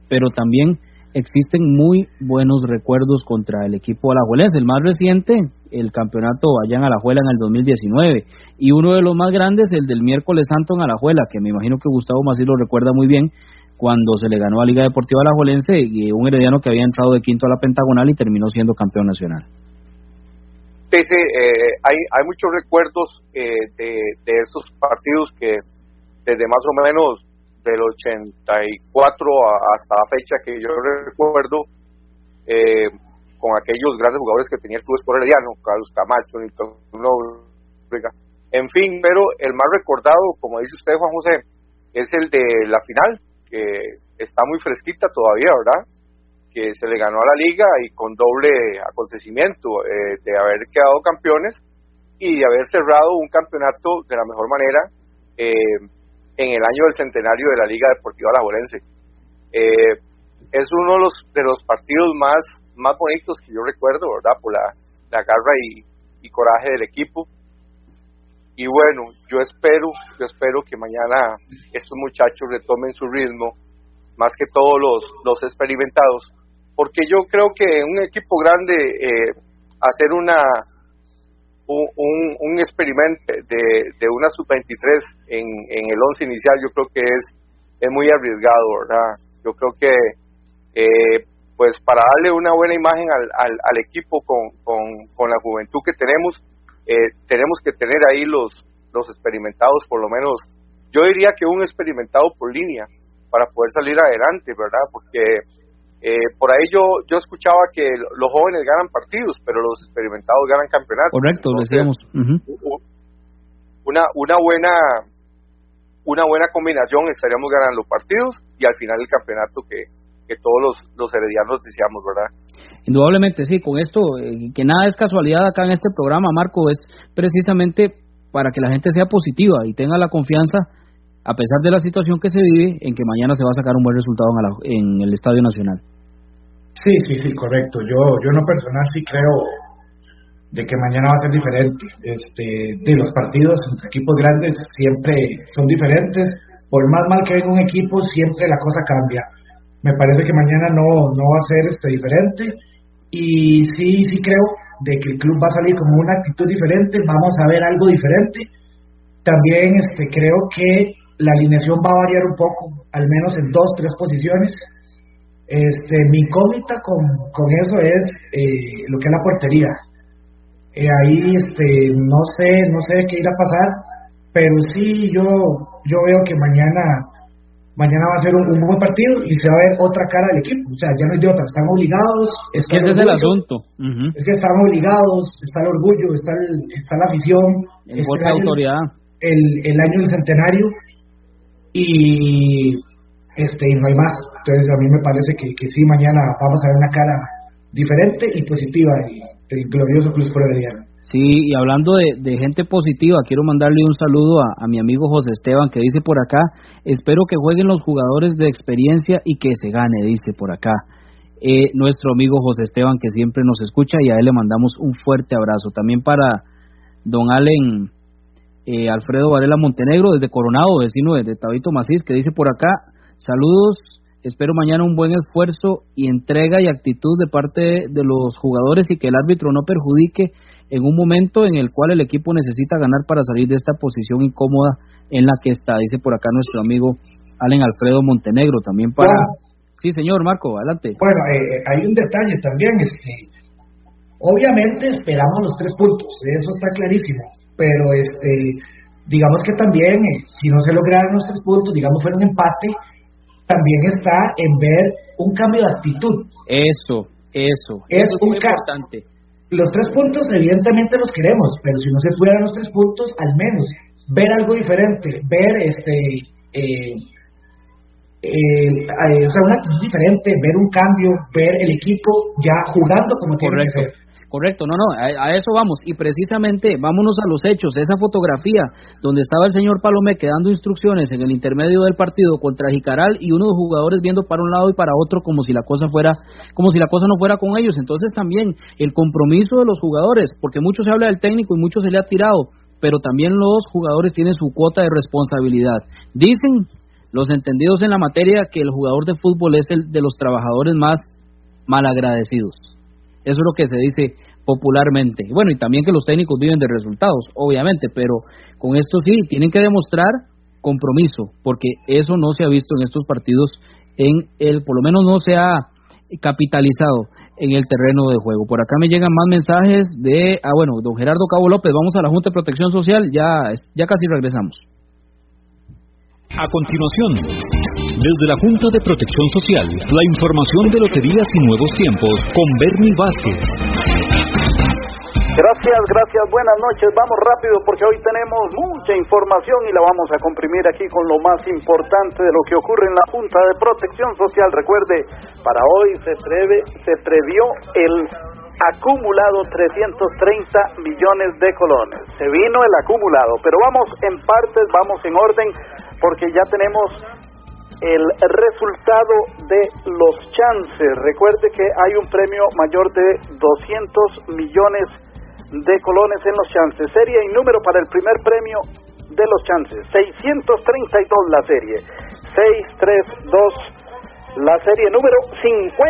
pero también existen muy buenos recuerdos contra el equipo alajuelense. El más reciente, el campeonato allá en Alajuela en el 2019, y uno de los más grandes, el del miércoles santo en Alajuela, que me imagino que Gustavo Mací lo recuerda muy bien, cuando se le ganó a Liga Deportiva Alajuelense y un herediano que había entrado de quinto a la pentagonal y terminó siendo campeón nacional. Sí, eh, hay, hay muchos recuerdos eh, de, esos partidos que desde más o menos del 84 hasta la fecha que yo recuerdo, eh, con aquellos grandes jugadores que tenía el Club Sport Herediano, Carlos Camacho, en fin, pero el más recordado, como dice usted, Juan José, es el de la final, que está muy fresquita todavía, ¿verdad? que se le ganó a la liga y con doble acontecimiento eh, de haber quedado campeones y de haber cerrado un campeonato de la mejor manera eh, en el año del centenario de la Liga Deportiva Laborense. Eh, es uno de los, de los partidos más, más bonitos que yo recuerdo, ¿verdad? Por la, la garra y, y coraje del equipo. Y bueno, yo espero, yo espero que mañana estos muchachos retomen su ritmo, más que todos los, los experimentados, porque yo creo que un equipo grande eh, hacer una un, un, experimento de, de una sub-23 en, en el 11 inicial yo creo que es, es muy arriesgado, ¿verdad? Yo creo que eh, pues para darle una buena imagen al, al, al equipo con, con, con, la juventud que tenemos, eh, tenemos que tener ahí los, los experimentados, por lo menos, yo diría que un experimentado por línea para poder salir adelante, ¿verdad? Porque eh, por ahí yo, yo escuchaba que los jóvenes ganan partidos, pero los experimentados ganan campeonatos. Correcto, decíamos. Una, una buena una buena combinación estaríamos ganando partidos y al final el campeonato que, que todos los, los heredianos deseamos, ¿verdad? Indudablemente, sí, con esto, eh, que nada es casualidad acá en este programa, Marco, es precisamente para que la gente sea positiva y tenga la confianza a pesar de la situación que se vive, en que mañana se va a sacar un buen resultado en, el Estadio Nacional. Sí, sí, sí, correcto. Yo, yo en lo personal sí creo de que mañana va a ser diferente. Este, los partidos entre equipos grandes siempre son diferentes. Por más mal que venga un equipo, siempre la cosa cambia. Me parece que mañana no, no va a ser este diferente. Y sí, sí creo de que el club va a salir con una actitud diferente. Vamos a ver algo diferente. También este, creo que la alineación va a variar un poco, al menos en dos, tres posiciones. Este, mi incógnita con, con eso es eh, lo que es la portería. Eh, ahí este, no sé, no sé qué irá a pasar, pero sí yo, yo veo que mañana, mañana va a ser un, buen partido y se va a ver otra cara del equipo. O sea, ya no hay de otra, están obligados. Está ese es el asunto. Es que están obligados, está el orgullo, está, el, está la afición. El este autoridad. El, el año del centenario y este y no hay más. Entonces a mí me parece que, que sí, mañana vamos a ver una cara diferente y positiva del glorioso Club Herediano. Sí, y hablando de, gente positiva, quiero mandarle un saludo a, a, mi amigo José Esteban que dice por acá, espero que jueguen los jugadores de experiencia y que se gane, dice por acá. Eh, nuestro amigo José Esteban que siempre nos escucha y a él le mandamos un fuerte abrazo. También para don Allen eh, Alfredo Varela Montenegro desde Coronado, vecino de, Tabito Macís, que dice por acá, saludos, espero mañana un buen esfuerzo y entrega y actitud de parte de los jugadores y que el árbitro no perjudique en un momento en el cual el equipo necesita ganar para salir de esta posición incómoda en la que está, dice por acá nuestro amigo Allen Alfredo Montenegro, también para... Sí, señor Marco, adelante. Bueno, eh, hay un detalle también, este, obviamente esperamos los tres puntos, eso está clarísimo, pero este digamos que también eh, si no se lograron los tres puntos, digamos fue un empate, también está en ver un cambio de actitud. Eso, eso, es un muy importante. Los tres puntos evidentemente los queremos, pero si no se pudieran los tres puntos, al menos ver algo diferente, ver este eh, eh, o sea, una actitud diferente, ver un cambio, ver el equipo ya jugando como tiene que ser Correcto, no, no, a, eso vamos. Y precisamente, vámonos a los hechos. Esa fotografía donde estaba el señor Palomé dando instrucciones en el intermedio del partido contra Jicaral y unos jugadores viendo para un lado y para otro como si la cosa fuera, como si la cosa no fuera con ellos. Entonces también el compromiso de los jugadores, porque mucho se habla del técnico y mucho se le ha tirado, pero también los jugadores tienen su cuota de responsabilidad. Dicen los entendidos en la materia que el jugador de fútbol es el de los trabajadores más malagradecidos. Eso es lo que se dice popularmente. Bueno, y también que los técnicos viven de resultados, obviamente, pero con esto sí, tienen que demostrar compromiso, porque eso no se ha visto en estos partidos, en el, por lo menos no se ha capitalizado en el terreno de juego. Por acá me llegan más mensajes de, ah bueno, don Gerardo Cabo López, vamos a la Junta de Protección Social, ya, ya casi regresamos. A continuación, desde la Junta de Protección Social, la información de Loterías y Nuevos Tiempos con Bernie Vázquez. Gracias, gracias, buenas noches. Vamos rápido porque hoy tenemos mucha información y la vamos a comprimir aquí con lo más importante de lo que ocurre en la Junta de Protección Social. Recuerde, para hoy se, prevé, se previó el acumulado 330 millones de colones. Se vino el acumulado, pero vamos en partes, vamos en orden, porque ya tenemos el resultado de los chances. Recuerde que hay un premio mayor de 200 millones de colones en los chances. Serie y número para el primer premio de los chances. 632 la serie. 632 la serie número 51,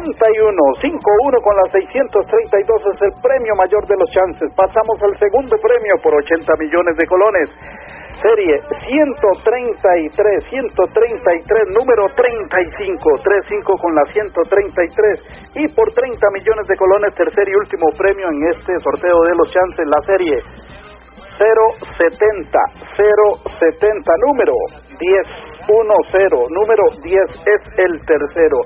5-1 con las 632 es el premio mayor de los chances. Pasamos al segundo premio por 80 millones de colones. Serie 133, 133, número 35, 35 con la 133 y por 30 millones de colones, tercer y último premio en este sorteo de los chances, la serie 070, 070, número 10. 1-0. Número 10 es el tercero.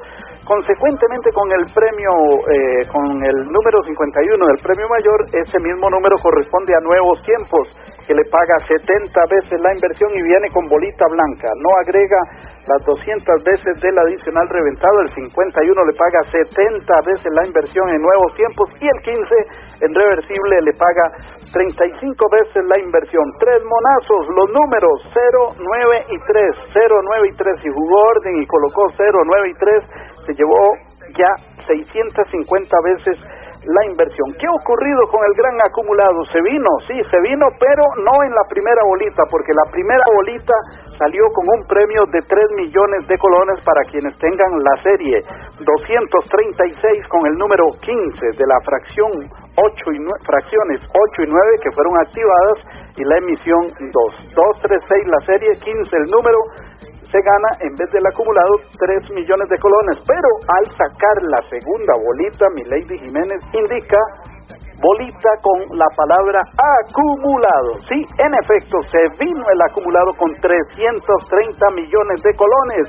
Consecuentemente con el premio, eh, con el número 51 del premio mayor, ese mismo número corresponde a nuevos tiempos, que le paga 70 veces la inversión y viene con bolita blanca. No agrega las 200 veces del adicional reventado, el 51 le paga 70 veces la inversión en nuevos tiempos y el 15 en reversible le paga 35 veces la inversión. Tres monazos, los números 0, 9 y 3, 0, 9 y 3 y jugó orden y colocó 0, 9 y 3, se llevó ya 650 veces la inversión. ¿Qué ha ocurrido con el gran acumulado? Se vino, sí, se vino, pero no en la primera bolita, porque la primera bolita salió con un premio de 3 millones de colones para quienes tengan la serie 236 con el número 15 de la fracción 8 y fracciones 8 y 9 que fueron activadas y la emisión 2. 236 la serie, 15 el número se gana en vez del acumulado 3 millones de colones. Pero al sacar la segunda bolita, mi Lady Jiménez indica bolita con la palabra acumulado. Sí, en efecto, se vino el acumulado con 330 millones de colones.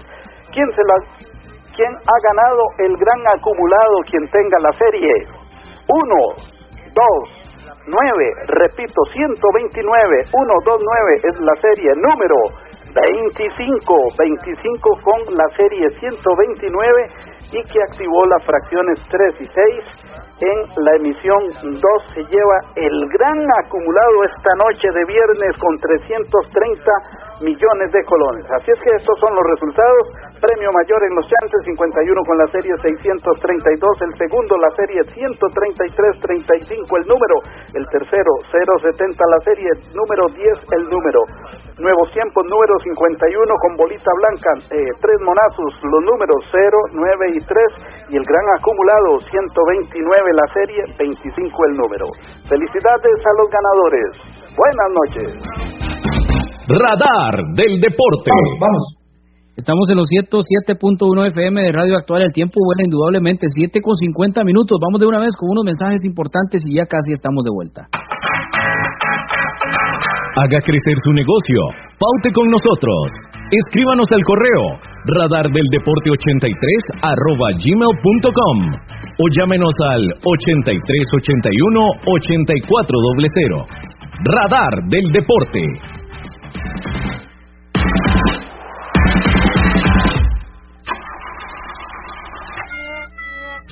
¿Quién, se la, quién ha ganado el gran acumulado? Quien tenga la serie. 1, 2, 9, repito, 129, 1, 2, 9 es la serie. Número 25, 25 con la serie 129 y que activó las fracciones 3 y 6 en la emisión 2 se lleva el gran acumulado esta noche de viernes con 330 millones de colones. Así es que estos son los resultados. Premio mayor en los chances, 51 con la serie 632, el segundo la serie 133-35 el número, el tercero 070 la serie, número 10 el número. Nuevos tiempos, número 51 con bolita blanca, eh, tres monazos, los números 0, 9 y 3 y el gran acumulado 129 la serie, 25 el número. Felicidades a los ganadores. Buenas noches. Radar del deporte. Vamos, vamos. Estamos en los 107.1 FM de Radio Actual. El tiempo vuela indudablemente 7 con 50 minutos. Vamos de una vez con unos mensajes importantes y ya casi estamos de vuelta. Haga crecer su negocio. Paute con nosotros. Escríbanos al correo radardeldeporte83 arroba gmail.com o llámenos al 8381 8400. Radar del Deporte. えっ?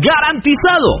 ¡Garantizado!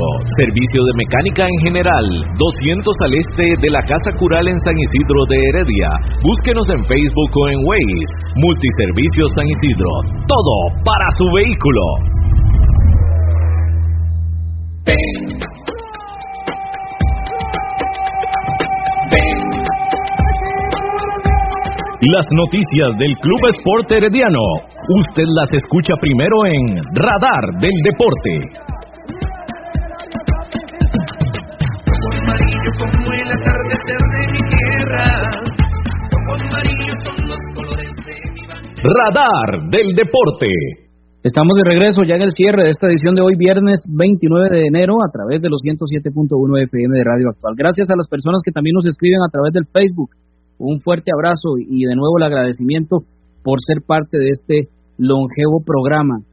Servicio de mecánica en general. 200 al este de la Casa Cural en San Isidro de Heredia. Búsquenos en Facebook o en Waze. Multiservicios San Isidro. Todo para su vehículo. Las noticias del Club Sport Herediano. Usted las escucha primero en Radar del Deporte. Radar del Deporte. Estamos de regreso ya en el cierre de esta edición de hoy, viernes 29 de enero, a través de los 107.1 FM de Radio Actual. Gracias a las personas que también nos escriben a través del Facebook. Un fuerte abrazo y de nuevo el agradecimiento por ser parte de este longevo programa.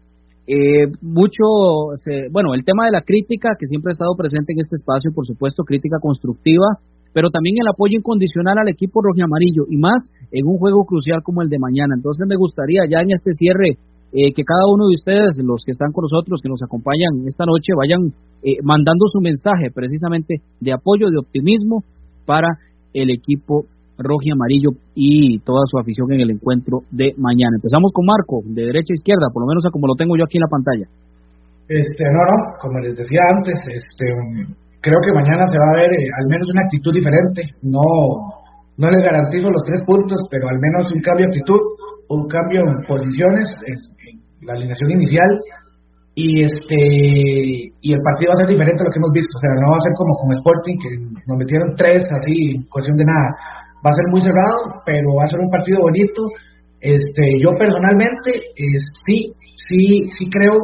Eh, mucho, bueno, el tema de la crítica que siempre ha estado presente en este espacio, por supuesto, crítica constructiva, pero también el apoyo incondicional al equipo rojo amarillo y más en un juego crucial como el de mañana. Entonces me gustaría ya en este cierre eh, que cada uno de ustedes, los que están con nosotros, que nos acompañan esta noche, vayan eh, mandando su mensaje precisamente de apoyo, de optimismo para el equipo rojo y amarillo y toda su afición en el encuentro de mañana. Empezamos con Marco, de derecha a izquierda, por lo menos como lo tengo yo aquí en la pantalla. Este, no, no, como les decía antes, este, creo que mañana se va a ver eh, al menos una actitud diferente. No, no les garantizo los tres puntos, pero al menos un cambio de actitud, un cambio en posiciones, en, la alineación inicial. Y este y el partido va a ser diferente a lo que hemos visto. O sea, no va a ser como con Sporting, que nos metieron tres así, en cuestión de nada. Va a ser muy cerrado, pero va a ser un partido bonito. Este, yo personalmente eh, sí, sí, sí creo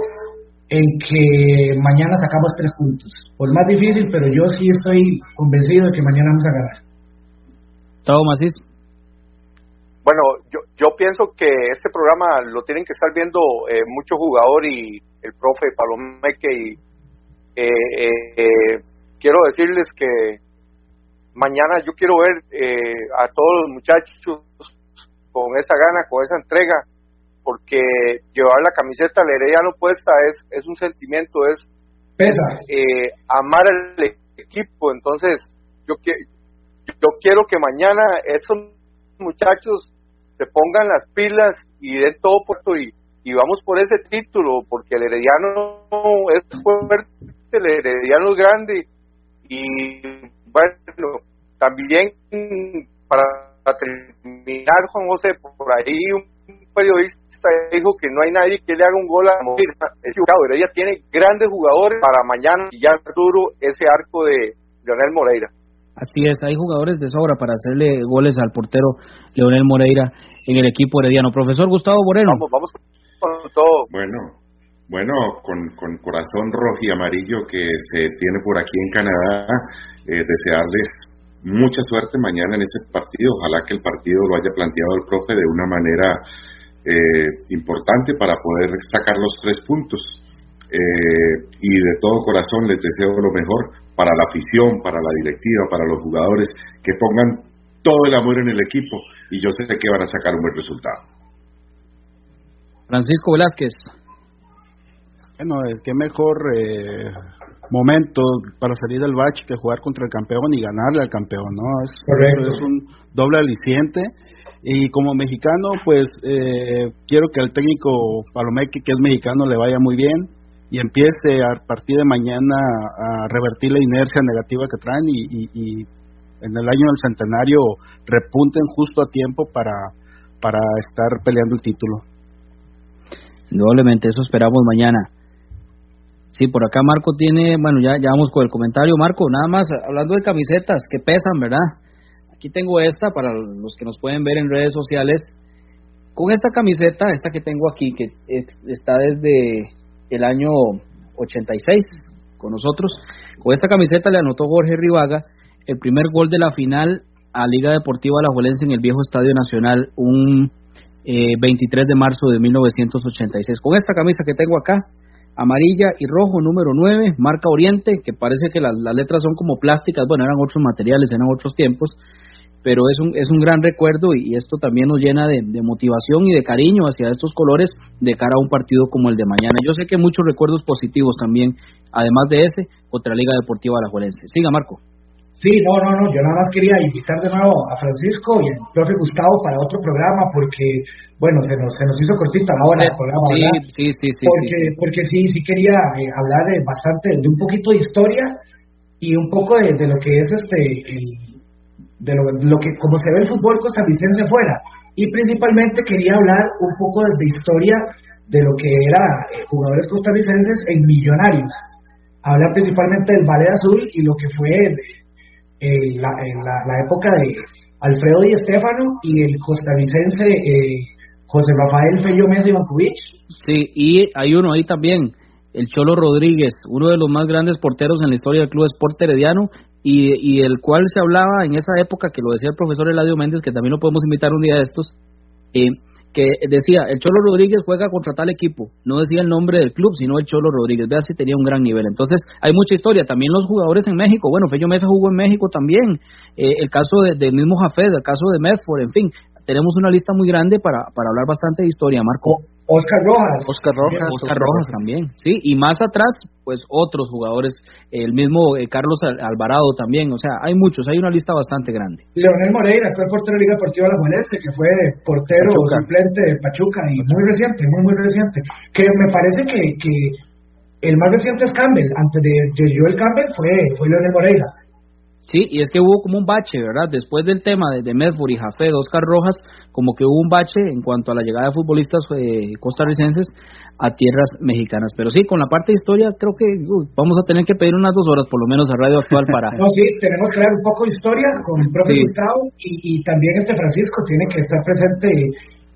en que mañana sacamos tres puntos. Por más difícil, pero yo sí estoy convencido de que mañana vamos a ganar. Tavo Macís. Bueno, yo, yo pienso que este programa lo tienen que estar viendo eh, mucho jugador y el profe Palomeque y eh, eh, quiero decirles que mañana yo quiero ver a todos los muchachos con esa gana, con esa entrega, porque llevar la camiseta al Herediano puesta es, es un sentimiento, es eh, amar al equipo. Entonces, yo, yo quiero que mañana esos muchachos se pongan las pilas y den todo por y, y vamos por ese título, porque el Herediano es fuerte, el Herediano es grande y bueno, también para terminar, Juan José, por ahí un periodista dijo que no hay nadie que le haga un gol a Moreira. Es. Heredia tiene grandes jugadores para mañana y ya duro ese arco de Leonel Moreira. Así es, hay jugadores de sobra para hacerle goles al portero Leonel Moreira en el equipo herediano. Profesor Gustavo Moreno. Vamos, vamos con todo. Bueno, bueno, con, con corazón rojo y amarillo que se tiene por aquí en Canadá, eh, desearles mucha suerte mañana en ese partido. Ojalá que el partido lo haya planteado el profe de una manera eh, importante para poder sacar los tres puntos. Eh, y de todo corazón les deseo lo mejor para la afición, para la directiva, para los jugadores, que pongan todo el amor en el equipo y yo sé que van a sacar un buen resultado. Francisco Velázquez. Bueno, qué mejor eh, momento para salir del bache que jugar contra el campeón y ganarle al campeón, ¿no? Es, es un doble aliciente. Y como mexicano, pues eh, quiero que al técnico Palomeque, que es mexicano, le vaya muy bien y empiece a partir de mañana a revertir la inercia negativa que traen y, en el año del centenario repunten justo a tiempo para, para estar peleando el título. Indudablemente, eso esperamos mañana. Sí, por acá Marco tiene, bueno, ya, ya vamos con el comentario. Marco, nada más hablando de camisetas que pesan, ¿verdad? Aquí tengo esta para los que nos pueden ver en redes sociales. Con esta camiseta, esta que tengo aquí, que está desde el año 86 con nosotros. Con esta camiseta le anotó Jorge Rivaga el primer gol de la final a Liga Deportiva Alajuelense en el viejo Estadio Nacional un 23 eh, de marzo de 1986. Con esta camisa que tengo acá, amarilla y rojo, número 9, marca Oriente, que parece que las, letras son como plásticas, bueno, eran otros materiales, eran otros tiempos, pero es un, es un gran recuerdo y, esto también nos llena de, motivación y de cariño hacia estos colores de cara a un partido como el de mañana. Yo sé que muchos recuerdos positivos también, además de ese, contra Liga Deportiva Alajuelense. Siga, Marco. Sí, no, no, no, yo nada más quería invitar de nuevo a Francisco y al profe Gustavo para otro programa porque, bueno, se nos, se nos hizo cortita la hora del programa, sí, Sí, sí, sí. Porque, sí. porque sí, sí quería eh, hablar de bastante, de un poquito de historia y un poco de, de lo que es este el, de lo, que como se ve el fútbol costarricense fuera y principalmente quería hablar un poco de historia de lo que era eh, jugadores costarricenses en Millonarios hablar principalmente del Valle Azul y lo que fue eh, la, la, época de Alfredo Di Estefano y el costarricense eh, José Rafael Fello Mesa Ivankovic sí y hay uno ahí también el Cholo Rodríguez, uno de los más grandes porteros en la historia del Club Sport Herediano, y, y el cual se hablaba en esa época, que lo decía el profesor Eladio Méndez, que también lo podemos invitar un día de estos, eh, que decía, el Cholo Rodríguez juega contra tal equipo, no decía el nombre del club, sino el Cholo Rodríguez, vea si tenía un gran nivel. Entonces, hay mucha historia, también los jugadores en México, bueno, Fello Mesa jugó en México también, eh, el caso del de mismo Jafet, el caso de Medford, en fin, tenemos una lista muy grande para, para hablar bastante de historia, Marco. Oscar Rojas. Oscar Rojas. Oscar Rojas también, sí. Y más atrás, pues otros jugadores, el mismo eh, Carlos Alvarado también. O sea, hay muchos, hay una lista bastante grande. Leonel Moreira, fue portero de Liga Deportiva La Juelense, que fue portero suplente de Pachuca y muy reciente, muy, muy reciente. Que me parece que, que el más reciente es Campbell. Antes de, de Joel Campbell fue, fue Leonel Moreira. Sí, y es que hubo como un bache, ¿verdad? Después del tema de, de Medford y Jafé de Oscar Rojas, como que hubo un bache en cuanto a la llegada de futbolistas eh, costarricenses a tierras mexicanas. Pero sí, con la parte de historia, creo que vamos a tener que pedir unas dos horas por lo menos a Radio Actual para. no, sí, tenemos que dar un poco de historia con el propio Gustavo y, también este Francisco tiene que estar presente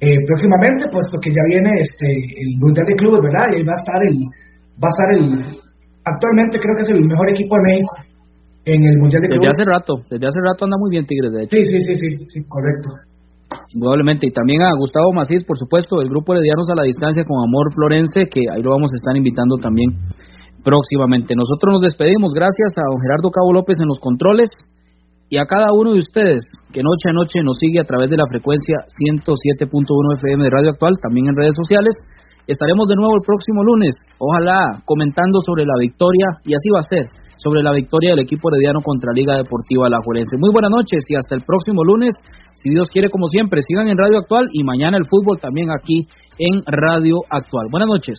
eh, próximamente, puesto que ya viene este el Mundial de Clubes, ¿verdad? Y ahí va a estar el. Va a estar el. Actualmente creo que es el mejor equipo de México en el Mundial de Desde hace rato, desde hace rato anda muy bien Tigres, de hecho. Sí, sí, sí, sí, sí correcto. Indudablemente, y también a Gustavo Macís, por supuesto, del grupo Heredianos a la Distancia con Amor Florense, que ahí lo vamos a estar invitando también próximamente. Nosotros nos despedimos, gracias a don Gerardo Cabo López en los controles y a cada uno de ustedes que noche a noche nos sigue a través de la frecuencia 107.1 FM de Radio Actual, también en redes sociales. Estaremos de nuevo el próximo lunes, ojalá comentando sobre la victoria, y así va a ser, sobre la victoria del equipo herediano contra Liga Deportiva Alajuelense. Muy buenas noches y hasta el próximo lunes, si Dios quiere, como siempre, sigan en Radio Actual y mañana el fútbol también aquí en Radio Actual. Buenas noches.